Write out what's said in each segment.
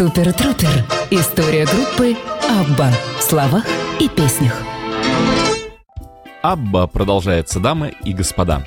Супер Трупер. История группы Абба в словах и песнях. Абба продолжается, дамы и господа.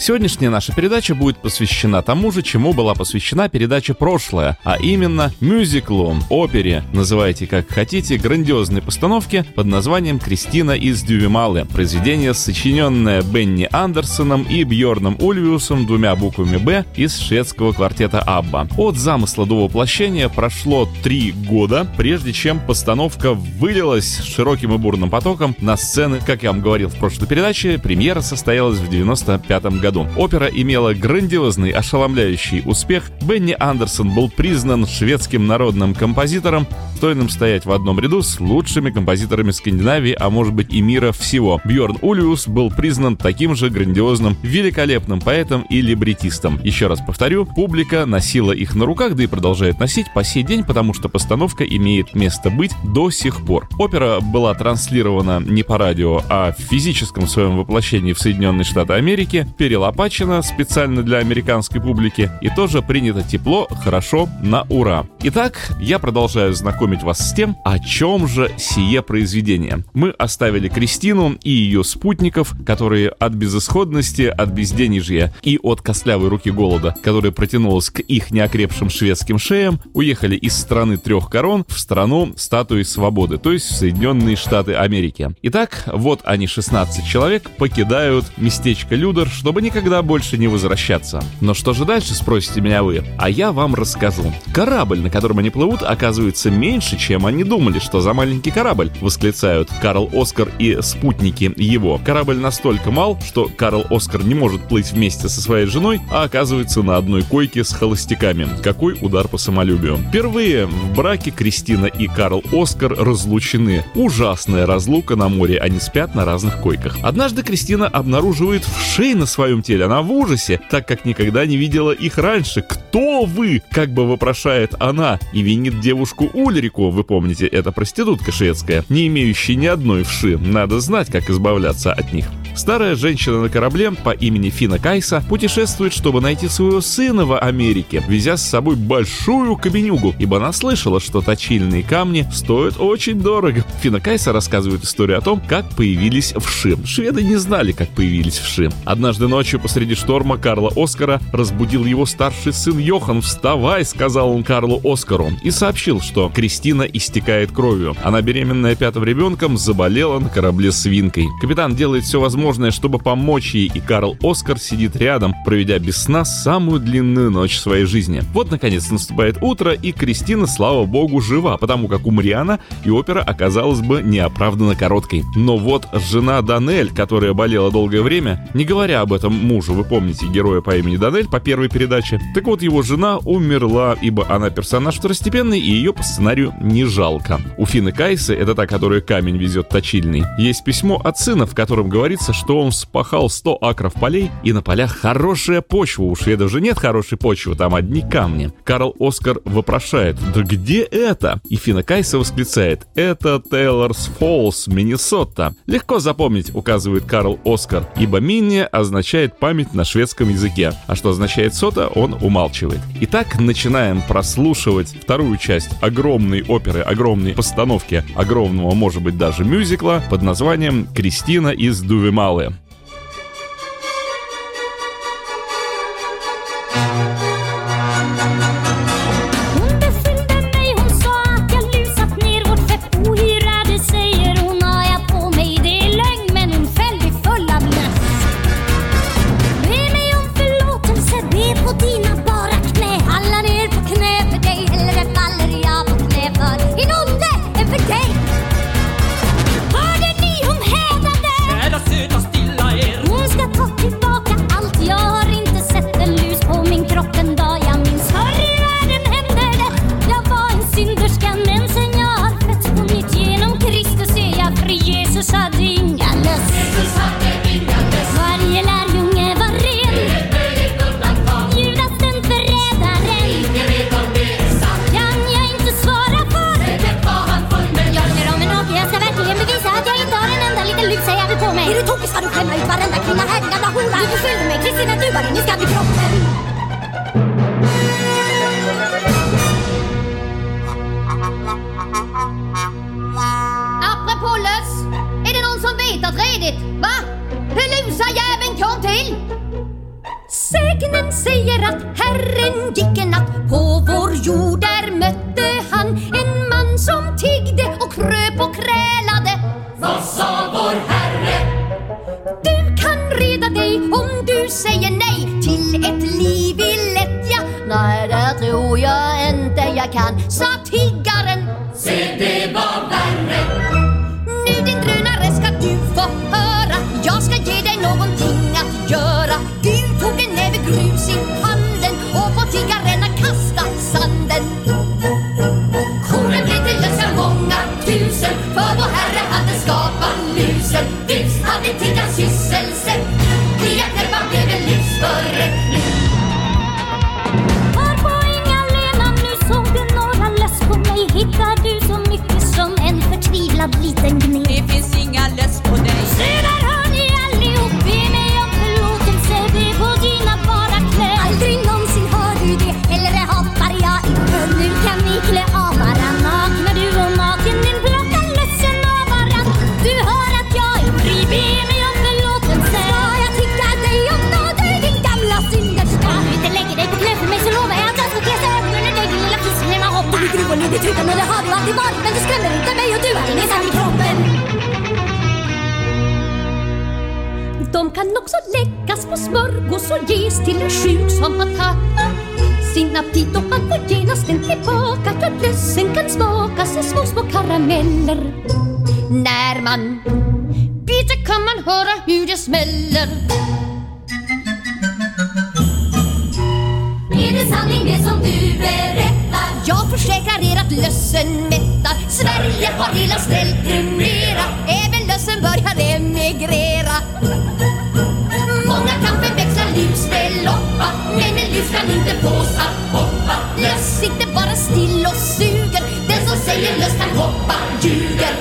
Сегодняшняя наша передача будет посвящена тому же, чему была посвящена передача прошлая, а именно мюзиклу, опере, называйте как хотите, грандиозной постановке под названием «Кристина из Дювималы». Произведение, сочиненное Бенни Андерсоном и Бьорном Ульвиусом двумя буквами «Б» из шведского квартета «Абба». От замысла до воплощения прошло три года, прежде чем постановка вылилась широким и бурным потоком на сцены. Как я вам говорил в прошлой передаче, премьера состоялась в 95 году году. Опера имела грандиозный, ошеломляющий успех. Бенни Андерсон был признан шведским народным композитором, достойным стоять в одном ряду с лучшими композиторами Скандинавии, а может быть и мира всего. Бьорн Ульвиус был признан таким же грандиозным, великолепным поэтом и либретистом. Еще раз повторю, публика носила их на руках, да и продолжает носить по сей день, потому что постановка имеет место быть до сих пор. Опера была транслирована не по радио, а в физическом своем воплощении в Соединенные Штаты Америки, перел перелопачено специально для американской публики и тоже принято тепло, хорошо, на ура. Итак, я продолжаю знакомить вас с тем, о чем же сие произведение. Мы оставили Кристину и ее спутников, которые от безысходности, от безденежья и от костлявой руки голода, которая протянулась к их неокрепшим шведским шеям, уехали из страны трех корон в страну статуи свободы, то есть в Соединенные Штаты Америки. Итак, вот они 16 человек покидают местечко Людер, чтобы не никогда больше не возвращаться. Но что же дальше, спросите меня вы? А я вам расскажу. Корабль, на котором они плывут, оказывается меньше, чем они думали, что за маленький корабль, восклицают Карл Оскар и спутники его. Корабль настолько мал, что Карл Оскар не может плыть вместе со своей женой, а оказывается на одной койке с холостяками. Какой удар по самолюбию. Впервые в браке Кристина и Карл Оскар разлучены. Ужасная разлука на море, они спят на разных койках. Однажды Кристина обнаруживает вшей на своем своем теле. Она в ужасе, так как никогда не видела их раньше. «Кто вы?» — как бы вопрошает она и винит девушку Ульрику, вы помните, это проститутка шведская, не имеющая ни одной вши. Надо знать, как избавляться от них. Старая женщина на корабле по имени Фина Кайса путешествует, чтобы найти своего сына в Америке, везя с собой большую каменюгу, ибо она слышала, что точильные камни стоят очень дорого. Фина Кайса рассказывает историю о том, как появились вши. Шведы не знали, как появились вши. Однажды ночью посреди шторма Карла Оскара разбудил его старший сын Йохан. «Вставай!» — сказал он Карлу Оскару и сообщил, что Кристина истекает кровью. Она беременная пятым ребенком заболела на корабле свинкой. Капитан делает все возможное чтобы помочь ей, и Карл Оскар сидит рядом, проведя без сна самую длинную ночь своей жизни. Вот, наконец, наступает утро, и Кристина, слава богу, жива, потому как умри она, и опера оказалась бы неоправданно короткой. Но вот жена Данель, которая болела долгое время, не говоря об этом мужу, вы помните героя по имени Данель по первой передаче, так вот его жена умерла, ибо она персонаж второстепенный, и ее по сценарию не жалко. У Фины Кайсы, это та, которая камень везет точильный, есть письмо от сына, в котором говорится, что он вспахал 100 акров полей, и на полях хорошая почва. У шведов же нет хорошей почвы, там одни камни. Карл Оскар вопрошает, да где это? И Фина Кайса восклицает, это Тейлорс Фоллс, Миннесота. Легко запомнить, указывает Карл Оскар, ибо Минни означает память на шведском языке, а что означает сота, он умалчивает. Итак, начинаем прослушивать вторую часть огромной оперы, огромной постановки, огромного, может быть, даже мюзикла под названием «Кристина из Дувема till ett liv i lättja. Nej, det tror jag inte jag kan, sa smörgås och ges till en sjuk som har tappat sin aptit och han får genast den tillbaka för lössen kan smakas i små, små karameller. När man biter kan man höra hur det smäller. Är det sanning det som du berättar? Jag försäkrar er att lössen mättar. Sverige har hela ställt numera. Även lössen börjar emigrera förväxla lus med Men en lus kan inte fås att hoppa. Löss sitter bara still och suger. Den som säger lös kan hoppa ljuger.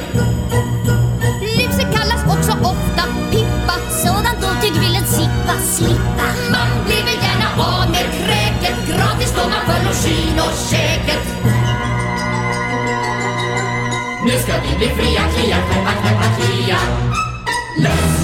Luse kallas också ofta Pippa. Sådant otyg vill en sippa slippa. Man blir väl gärna av med kräket. Gratis då man får login och käket. Nu ska vi bli fria, klia, knäppa, knäppa, klia Lös!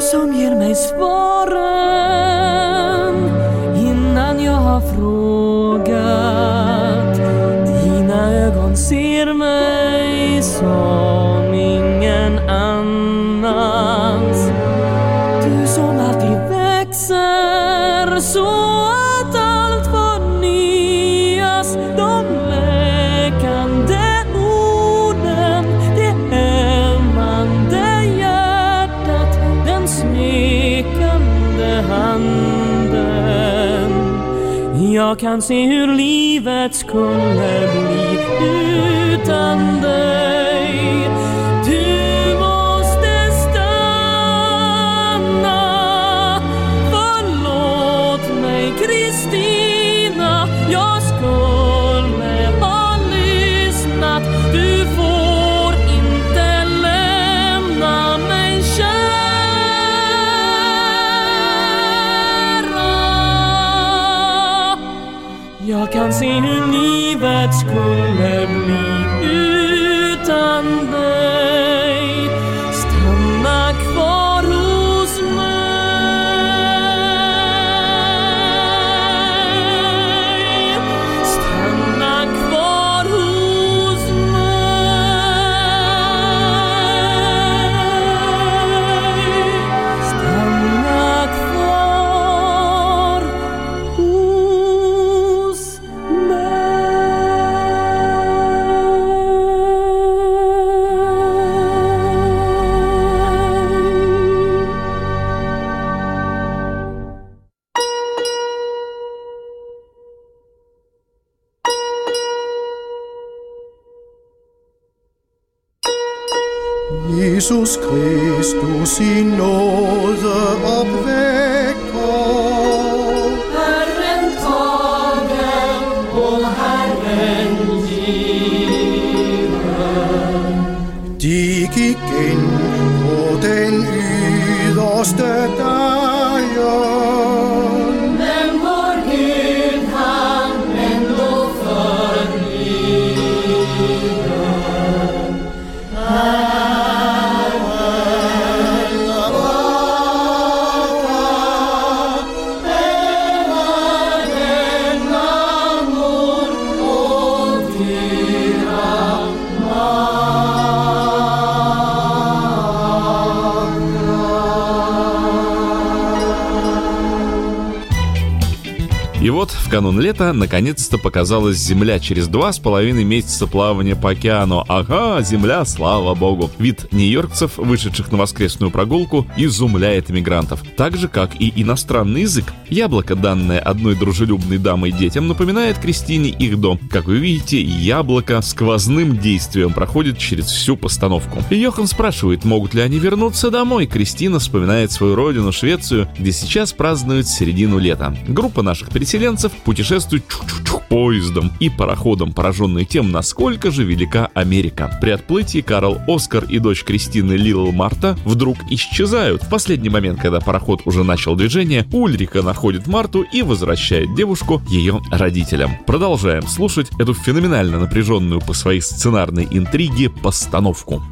Du som ger mig svaren innan jag har frågat. Kan se hur livet skulle bli utan dig. Jesus Kristus i nåde uppväcka. Herren tager och Herren De gick in på den ytterste канун лета наконец-то показалась Земля через два с половиной месяца плавания по океану. Ага, Земля, слава богу. Вид нью-йоркцев, вышедших на воскресную прогулку, изумляет иммигрантов. Так же, как и иностранный язык. Яблоко, данное одной дружелюбной дамой детям, напоминает Кристине их дом. Как вы видите, яблоко сквозным действием проходит через всю постановку. Йохан спрашивает, могут ли они вернуться домой. Кристина вспоминает свою родину, Швецию, где сейчас празднуют середину лета. Группа наших переселенцев путешествует чух-чух-чух поездом и пароходом, пораженные тем, насколько же велика Америка. При отплытии Карл Оскар и дочь Кристины Лил Марта вдруг исчезают. В последний момент, когда пароход уже начал движение, Ульрика находит Марту и возвращает девушку ее родителям. Продолжаем слушать эту феноменально напряженную по своей сценарной интриге постановку.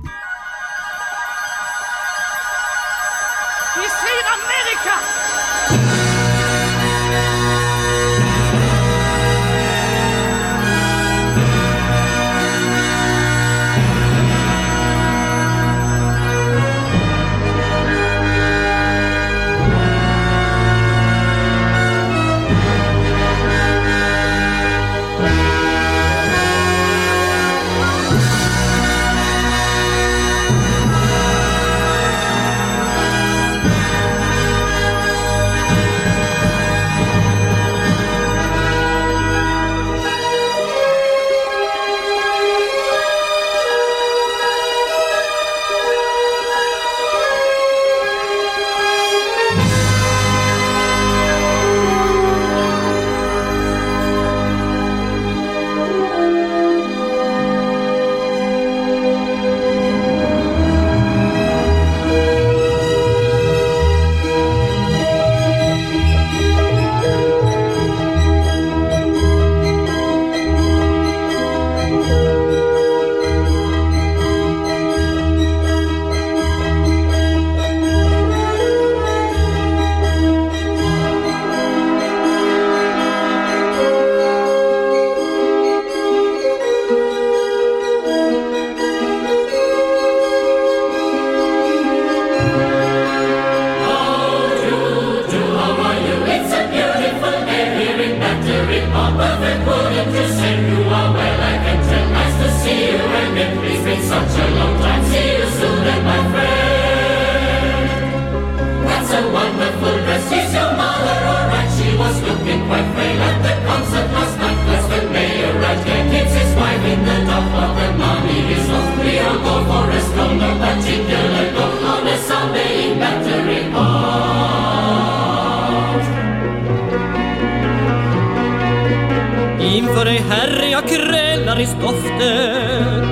I stoftet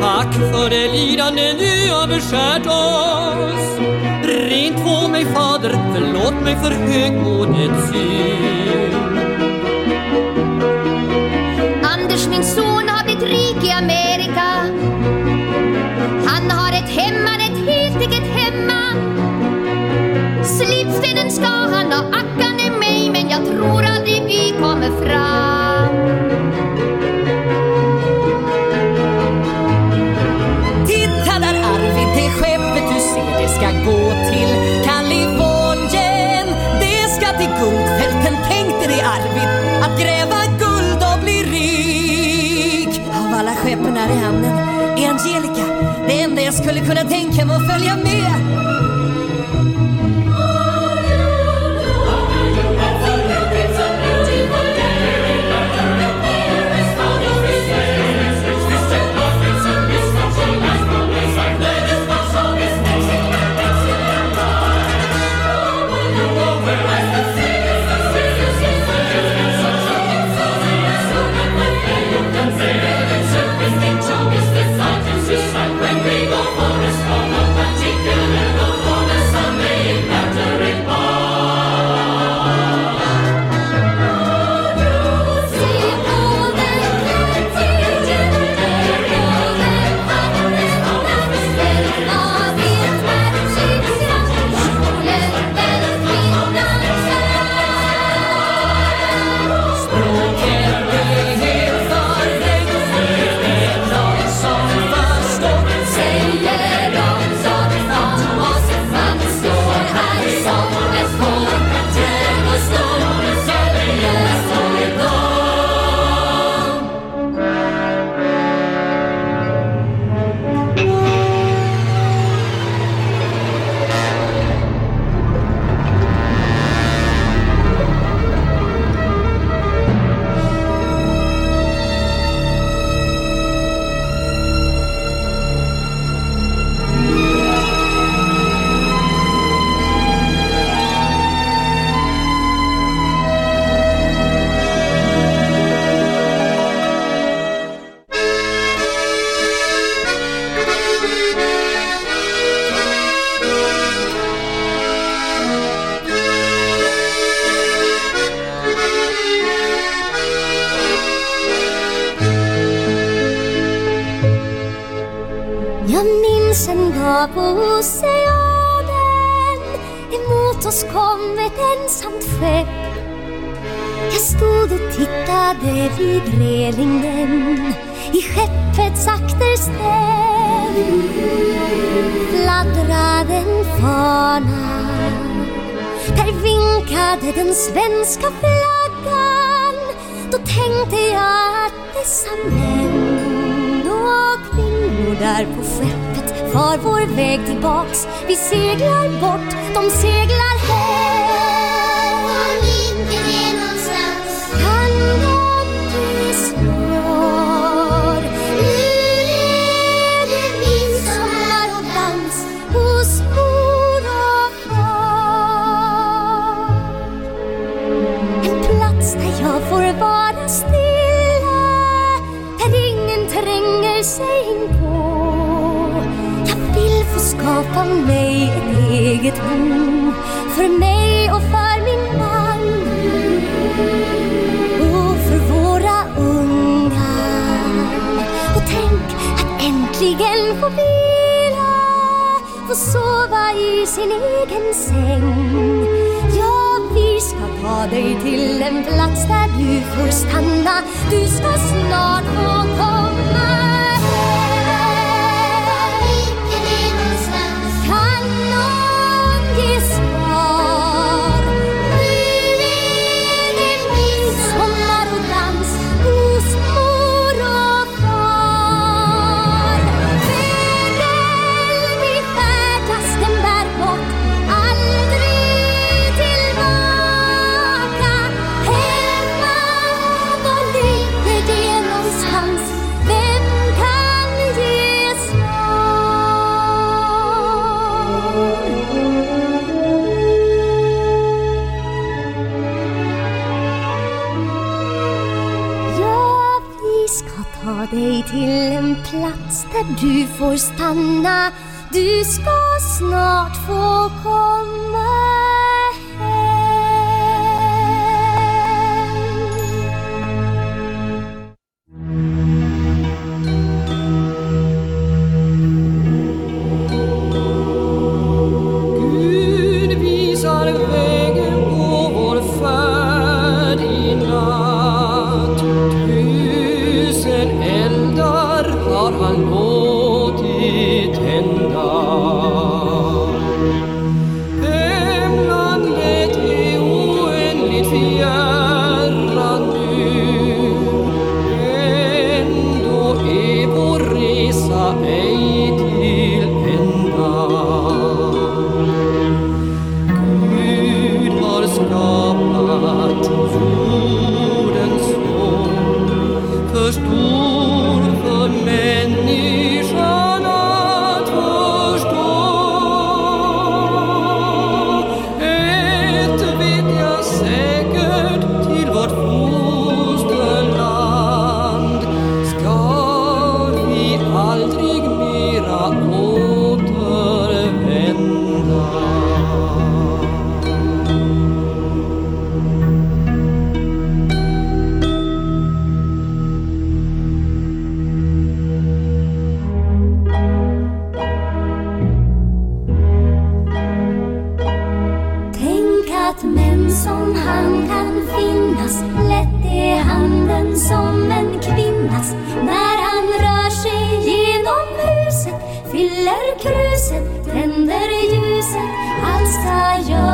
Tack för det lidande du har beskärt oss. Rent på mig Fader, förlåt mig för högmodets synd. Anders min son har blivit rik i Amerika. Han har ett hemma, ett helt eget hemma Slipstenen ska han ha, ackande är mig Men jag tror aldrig vi kommer fram. Gräva guld och bli rik. Av alla skeppen här i hamnen är Angelica det enda jag skulle kunna tänka mig att följa med. Att dessa män och kvinnor där på skeppet far vår väg tillbaks. Vi seglar bort, de seglar För mig och för min man Och för våra ungar. Och tänk att äntligen få vila Få sova i sin egen säng. Ja, vi ska ta dig till en plats där du får stanna. Du ska snart få du får stanna. Du ska snart få komma.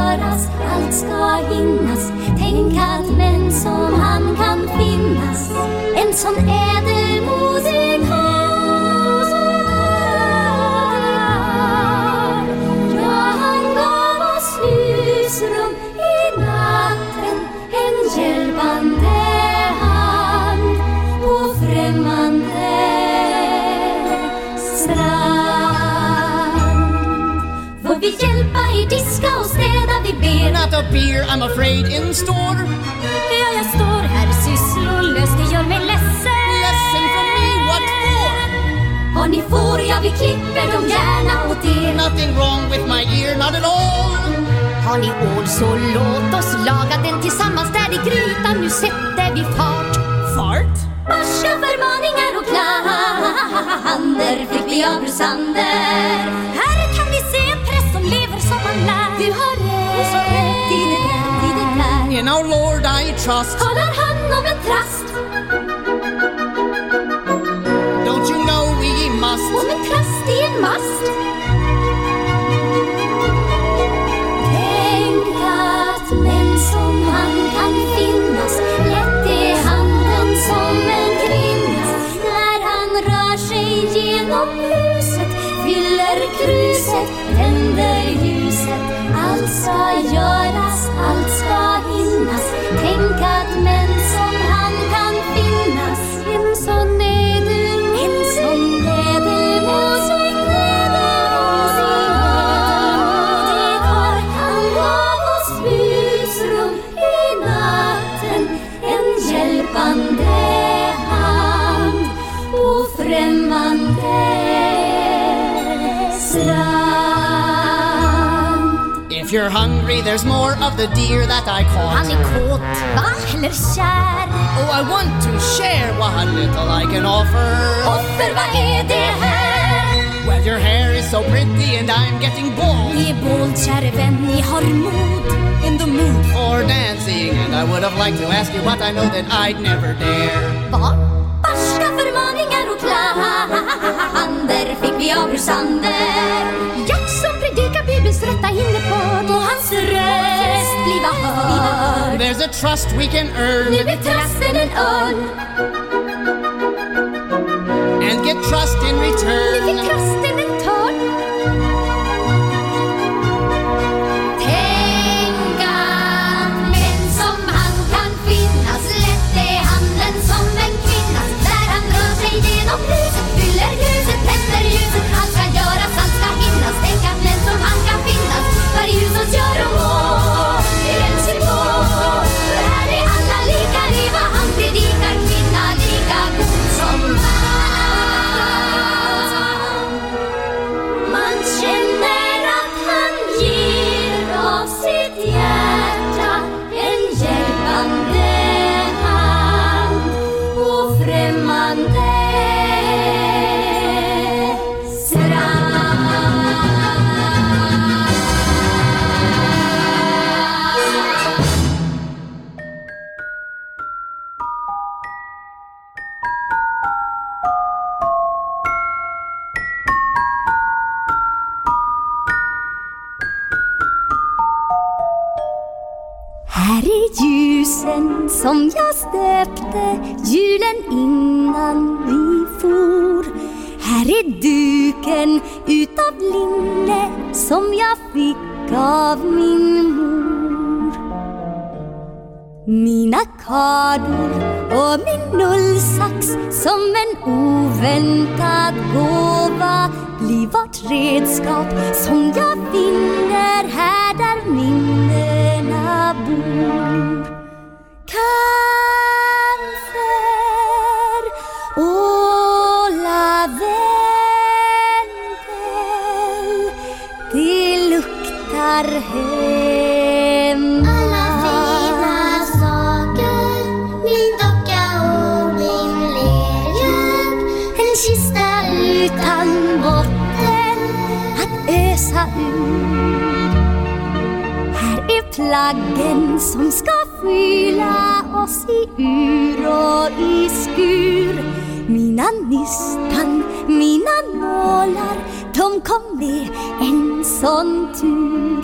Göras, allt ska hinnas. Tänk att män som han kan finnas. En sån ädelmodig karl. Ja, han gav oss husrum i natten. En hjälpande hand på främmande strand. Får vi hjälpa er diska och städa? Vi ber Not a beer, I'm afraid, in store. Ja, jag står här sysslolös, det gör mig ledsen Ledsen for me, what for? Har ni får, ja vi klipper dem gärna åt er Nothing wrong with my ear, not at all. Har ni ål så låt oss laga den tillsammans där i grytan. Nu sätter vi fart. Fart? Barska förmaningar och klander fick vi av Brusander In our Lord I trust. Talar han om en trast, Don't you know we must? om en trast i en mast. Tänk att män som han kan finnas. Lätt är handen som en kvinnas När han rör sig genom huset Fyller kruset, tänder ljuset. Allt ska göras, If you're hungry, there's more of the deer that I caught. Han är kåt, va? Eller kär? Oh, I want to share what little I can offer. Offer, vad är det här? Well, your hair is so pretty and I'm getting bald. Ni är bold, käre vän, ni har mod In the mood for dancing, and I would have liked to ask you, but I know that I'd never dare. Var? Barska förmaningar och klander fick vi av Brusander Jack som predikar Bibelns rätta innebörd och hans röst bliva hörd There's a trust we can earn. Nu är trasten en örn. And get trust in Nu return. fick trasten en törn. Tänk att män som han kan finnas. Lätt är handen som en kvinnas. När han rör sig genom huset. Fyller gruset, tänder ljuset. Allt Varje hus som jag stöpte julen innan vi for. Här är duken utav linne som jag fick av min mor. Mina kardor och min nullsax som en oväntad gåva blir vårt redskap som jag finner här där minnena bor. Flaggen plaggen som ska fylla oss i ur och i skur. Mina nystan, mina nålar, de kom med en sån tur.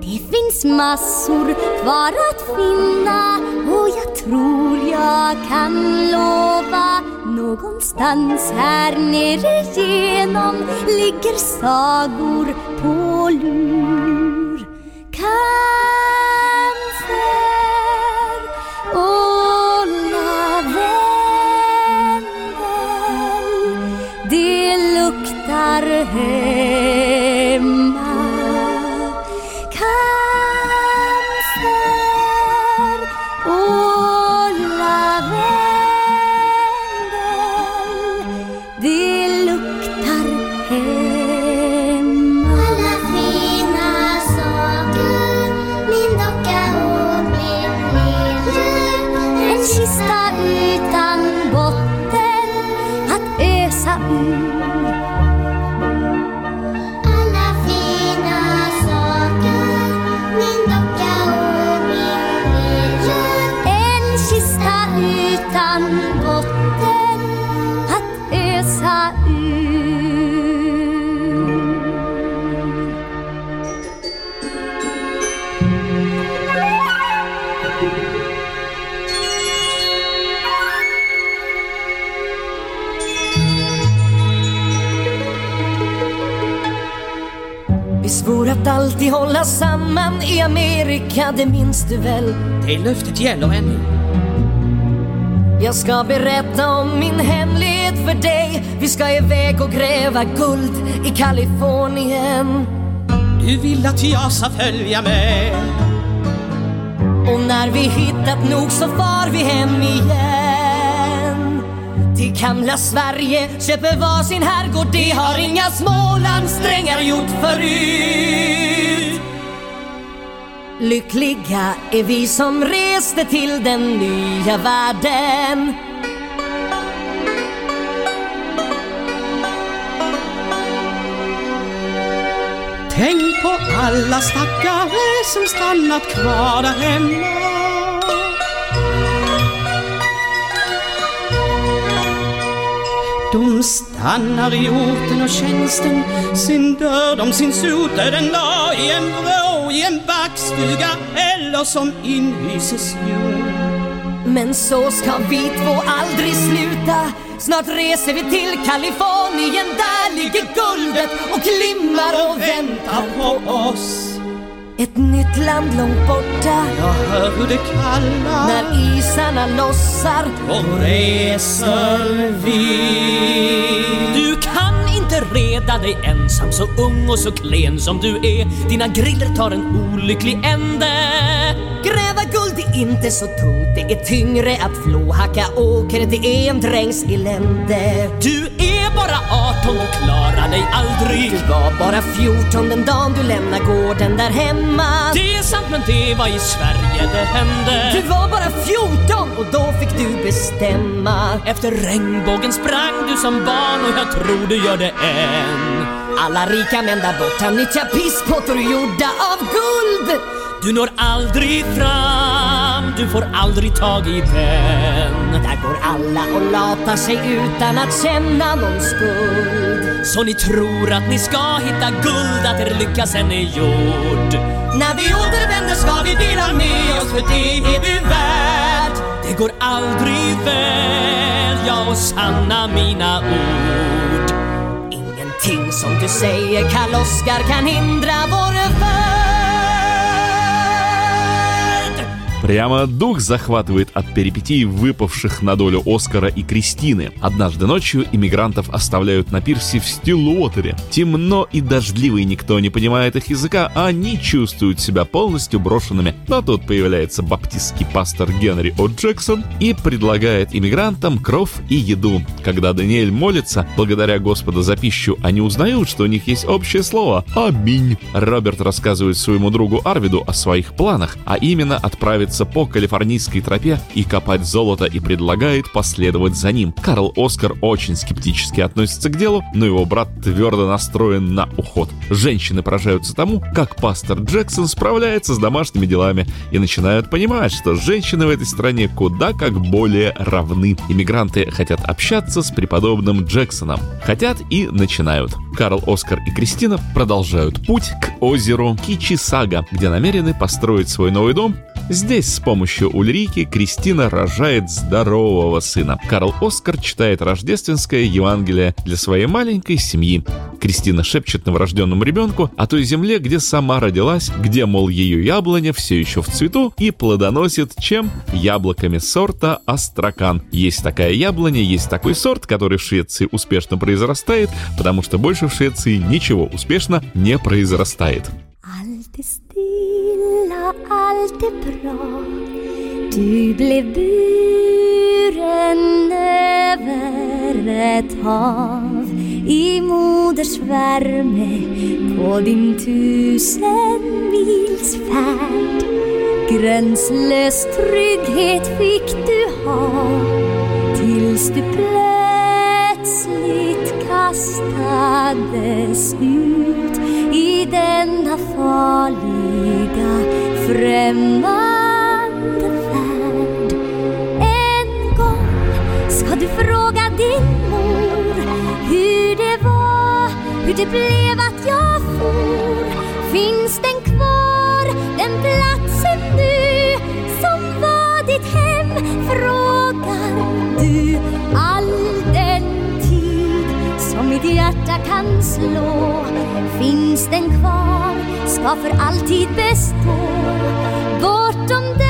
Det finns massor kvar att finna och jag tror jag kan lova Någonstans här nere igenom ligger sagor på lur alltid hålla samman i Amerika, det minns du väl? Det löftet gäller ännu. Jag ska berätta om min hemlighet för dig Vi ska iväg och gräva guld i Kalifornien Du vill att jag ska följa med. Och när vi hittat nog så far vi hem igen Till gamla Sverige köper var sin herrgård Det har inga Smålandsdrängar gjort förut Lyckliga är vi som reste till den nya världen Tänk på alla stackare som stannat kvar där hemma. De stannar i orten och tjänsten, sen dör de sin den dag i en vrå, i en backstuga eller som inhyses jord. Men så ska vi två aldrig sluta. Snart reser vi till Kalifornien. Där ligger guldet och glimmar och väntar på oss. Ett nytt land långt borta. Jag hör hur det kallar. När isarna lossar. Och reser vi. Bereda dig ensam så ung och så klen som du är. Dina griller tar en olycklig ände. Gräva guld är inte så tungt. Det är tyngre att flåhacka. Åker Det är en drängs elände. Du är bara 18, du klarar dig aldrig. Du var bara 14 den dagen du lämnade gården där hemma. Det är sant men det var i Sverige det hände. Du var bara 14 och då fick du bestämma. Efter regnbågen sprang du som barn och jag tror du gör det än. Alla rika män där borta nyttjar pisspottor gjorda av guld. Du når aldrig fram du får aldrig tag i den. Där går alla och latar sig utan att känna någon skuld. Så ni tror att ni ska hitta guld, att er lycka sen är gjord. När vi återvänder ska vi dela med oss för det är du värd. Det går aldrig väl, ja och sanna mina ord. Ingenting som du säger Karl-Oskar kan hindra vår färd. Прямо дух захватывает от перипетий, выпавших на долю Оскара и Кристины. Однажды ночью иммигрантов оставляют на пирсе в Стилуотере. Темно и дождливо, и никто не понимает их языка, а они чувствуют себя полностью брошенными. Но тут появляется баптистский пастор Генри О. Джексон и предлагает иммигрантам кров и еду. Когда Даниэль молится, благодаря Господа за пищу, они узнают, что у них есть общее слово «Аминь». Роберт рассказывает своему другу Арвиду о своих планах, а именно отправиться по калифорнийской тропе и копать золото и предлагает последовать за ним. Карл Оскар очень скептически относится к делу, но его брат твердо настроен на уход. Женщины поражаются тому, как пастор Джексон справляется с домашними делами и начинают понимать, что женщины в этой стране куда как более равны. Иммигранты хотят общаться с преподобным Джексоном. Хотят и начинают. Карл, Оскар и Кристина продолжают путь к озеру Кичисага, где намерены построить свой новый дом Здесь с помощью Ульрики Кристина рожает здорового сына. Карл Оскар читает рождественское Евангелие для своей маленькой семьи. Кристина шепчет новорожденному ребенку о той земле, где сама родилась, где, мол, ее яблоня все еще в цвету и плодоносит чем? Яблоками сорта Астракан. Есть такая яблоня, есть такой сорт, который в Швеции успешно произрастает, потому что больше в Швеции ничего успешно не произрастает. i moders värme på din tusen mils färd Gränslös trygghet fick du ha tills du plötsligt Plötsligt kastades ut i denna farliga främmande värld. En gång ska du fråga din mor hur det var, hur det blev att jag for. Finns det kan slå Finns den kvar, ska för alltid bestå. Bortom den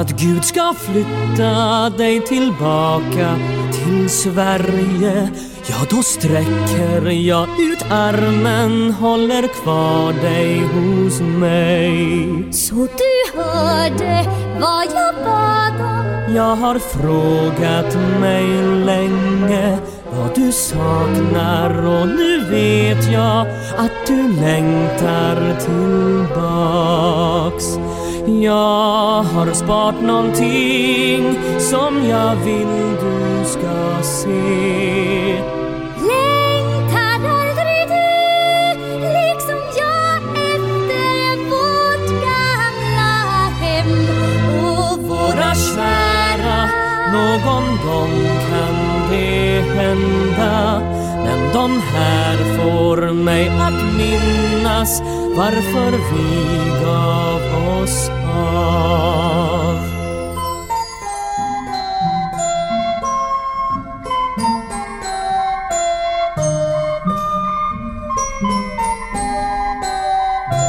att Gud ska flytta dig tillbaka till Sverige. Ja, då sträcker jag ut armen, håller kvar dig hos mig. Så du hörde vad jag bad om. Jag har frågat mig länge vad du saknar och nu vet jag att du längtar tillbaks Jag har sparat någonting som jag vill du ska se. Längtar aldrig du liksom jag efter vårt gamla hem. Och Våra kära, någon gång kan det hända Men de här får mig att minnas varför vi gav oss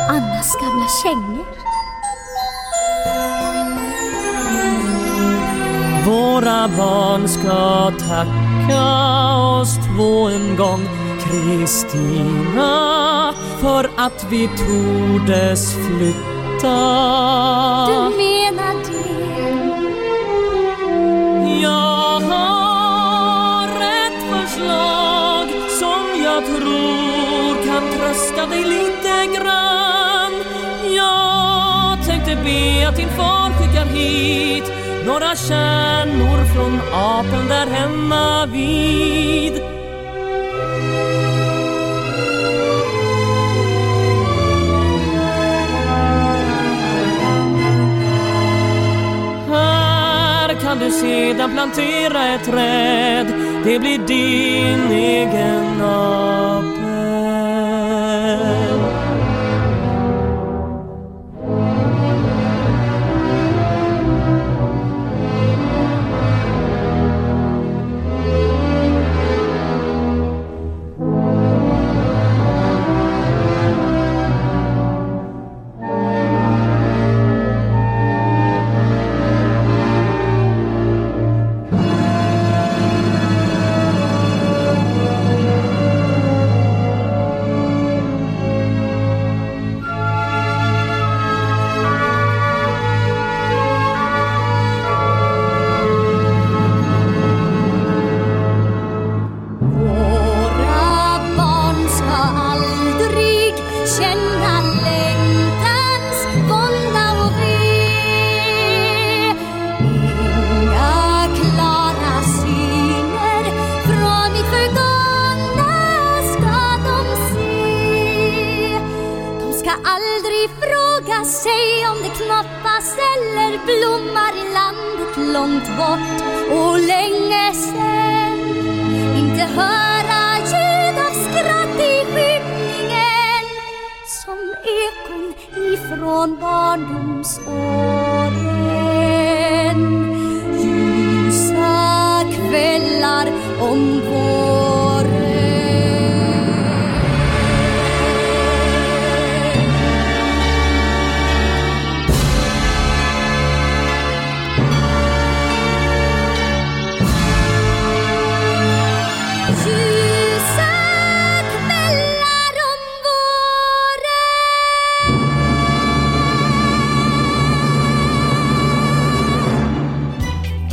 Annas gamla kängor. Våra barn ska tacka oss två en gång Kristina för att vi tordes flytta några kärnor från apeln där hemma vid. Du sedan plantera ett träd Det blir din egen apa. Bort och länge sen inte höra ljud av skratt i skymningen som ekon ifrån barndomsåren. Ljusa kvällar om våren.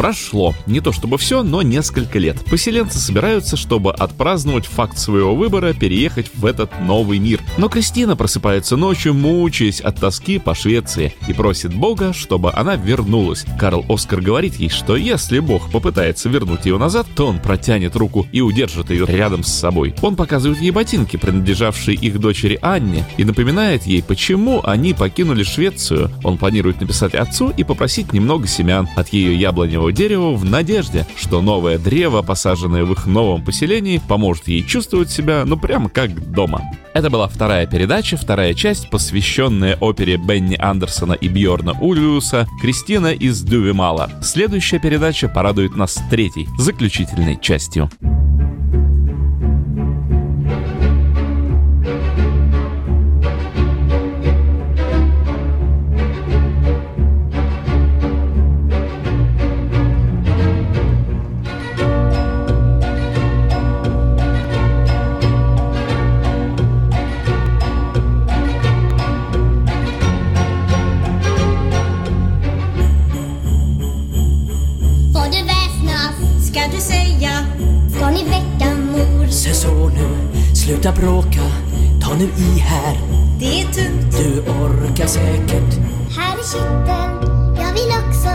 Прошло не то чтобы все, но несколько лет. Поселенцы собираются, чтобы отпраздновать факт своего выбора переехать в этот новый мир. Но Кристина просыпается ночью, мучаясь от тоски по Швеции, и просит Бога, чтобы она вернулась. Карл Оскар говорит ей, что если Бог попытается вернуть ее назад, то он протянет руку и удержит ее рядом с собой. Он показывает ей ботинки, принадлежавшие их дочери Анне, и напоминает ей, почему они покинули Швецию. Он планирует написать отцу и попросить немного семян от ее яблоневого дерева в надежде, что новое древо, посаженное в их новом поселении, поможет ей чувствовать себя, ну прямо как дома. Это была вторая передача, вторая часть, посвященная опере Бенни Андерсона и Бьорна Ульюса «Кристина из Дювемала». Следующая передача порадует нас третьей, заключительной частью. Sluta bråka. Ta nu i här. Det är tungt. Du orkar säkert. Här är kitteln. Jag vill också.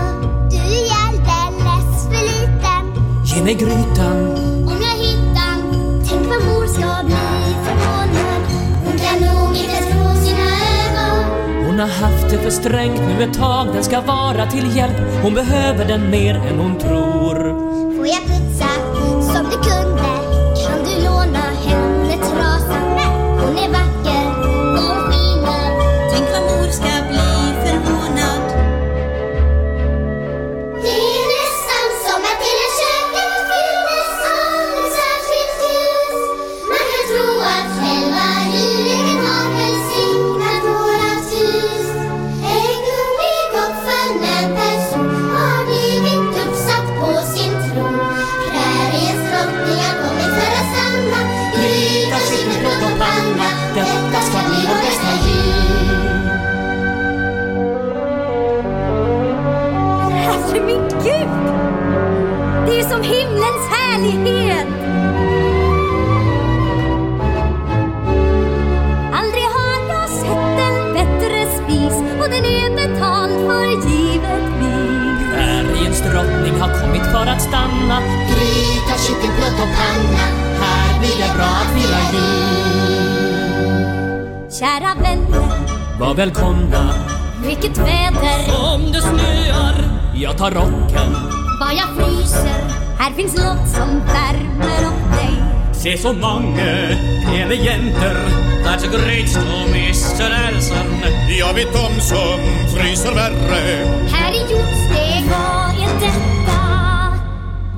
Du är alldeles för liten. Ge mig grytan. Om jag hittar Tänk vad mor ska bli förvånad. Hon kan nog inte tro sina ögon. Hon har haft det för strängt nu ett tag. Den ska vara till hjälp. Hon behöver den mer än hon tror. Får jag Gryta, kycklingbröd och panna. Här blir det bra att fira jul. Kära vänner, Var välkomna. vilket väder! Om det snöar Jag tar rocken. Vad jag fryser! Här finns något som värmer upp dig. Se så många pene jenter That's a great storm, Mr. Nelson Jag vet de som fryser värre Här i jordsteg,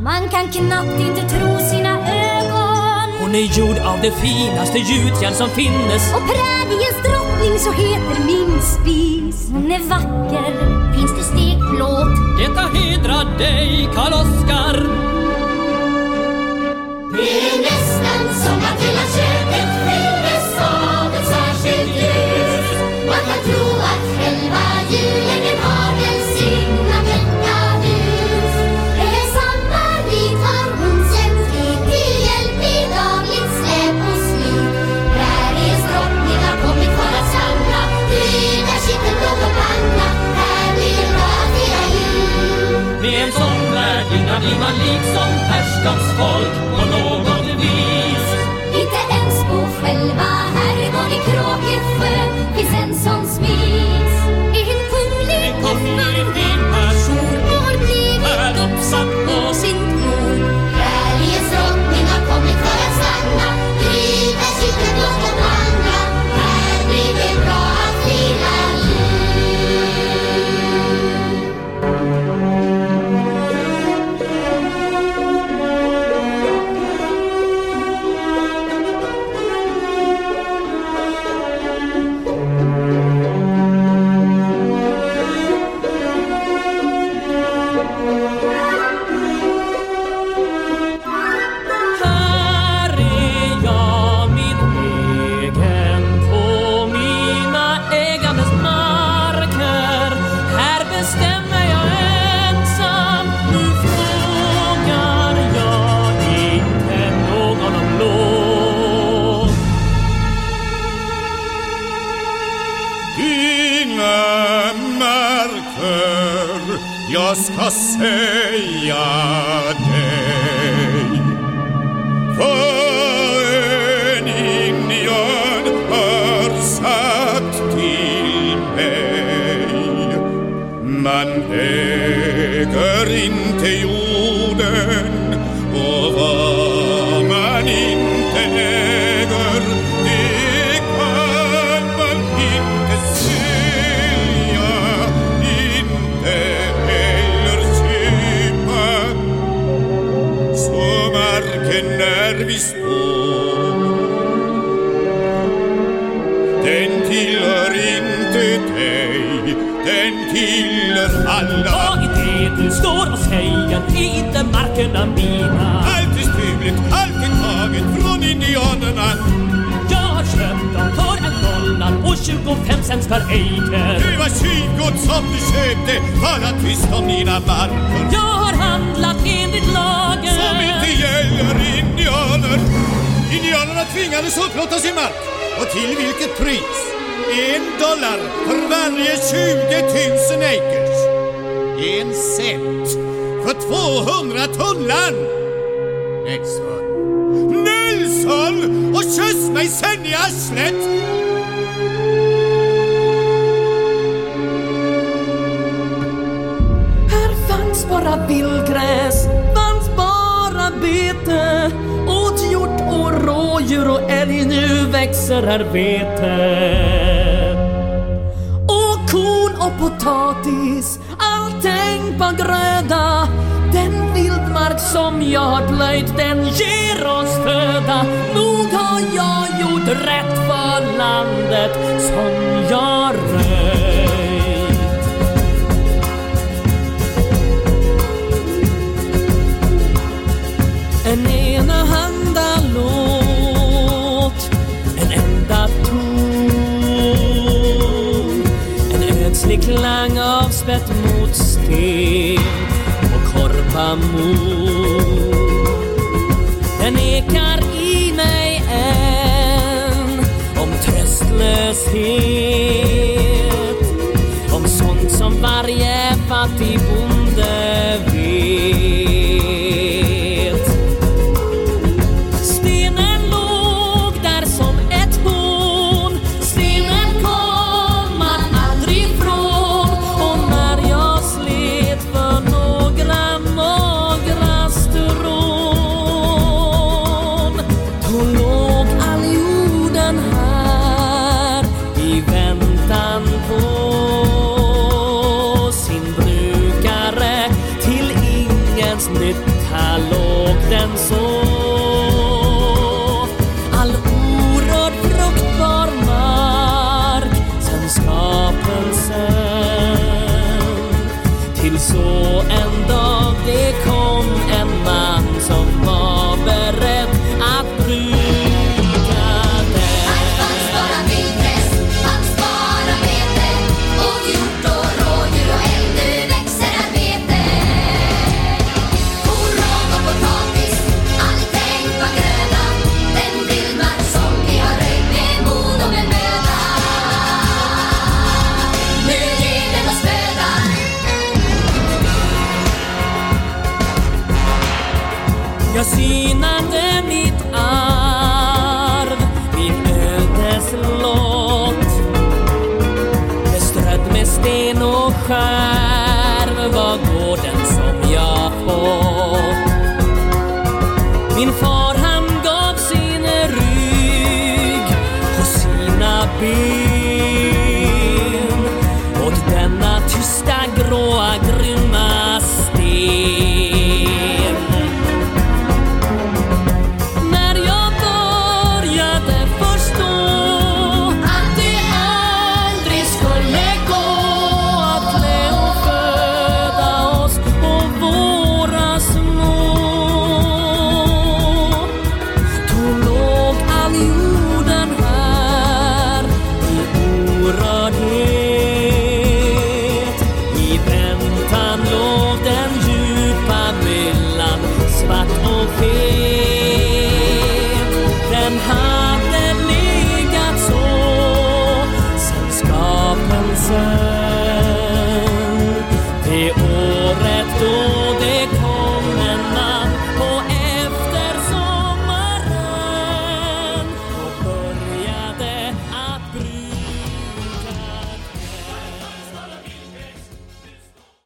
Man kan knappt inte tro sina ögon. Hon är gjord av det finaste gjutjärn som finnes. Och präriens drottning så heter min spis. Hon är vacker. Finns det stekplåt? Detta hedrar dig, Karl Oskar Det är nästan som att hela köket fylldes av ett särskilt ljus. Man kan tro att själva värdinna blir liksom herrskapsfolk. Marker jag säger? Är inte markerna mina? Allt är stulet, allt är taget från indianerna. Jag har köpt dem för en dollar och 25 cents per acre. Det var tjuvgods som du köpte, tala tyst om dina marker. Jag har handlat enligt lagen. Som inte gäller indianer. Indianerna tvingades upplåta sin mark. Och till vilket pris? En dollar för varje 20 000 acres. En cent för 200 tunnland. Nelson! Nelson! Och kyss mig sen i arslet! Här fanns bara vildgräs, fanns bara bete Åt hjort och rådjur och älg, nu växer här vete Och korn och potatis, all tänkbar gröda den vildmark som jag har plöjt, den ger oss föda. Nog har jag gjort rätt för landet som jag röjt. En enahanda låt, en enda ton. En ödslig klang avspätt mot sten och Den ekar i mig än om tröstlöshet. Om sånt som varje fattig bonde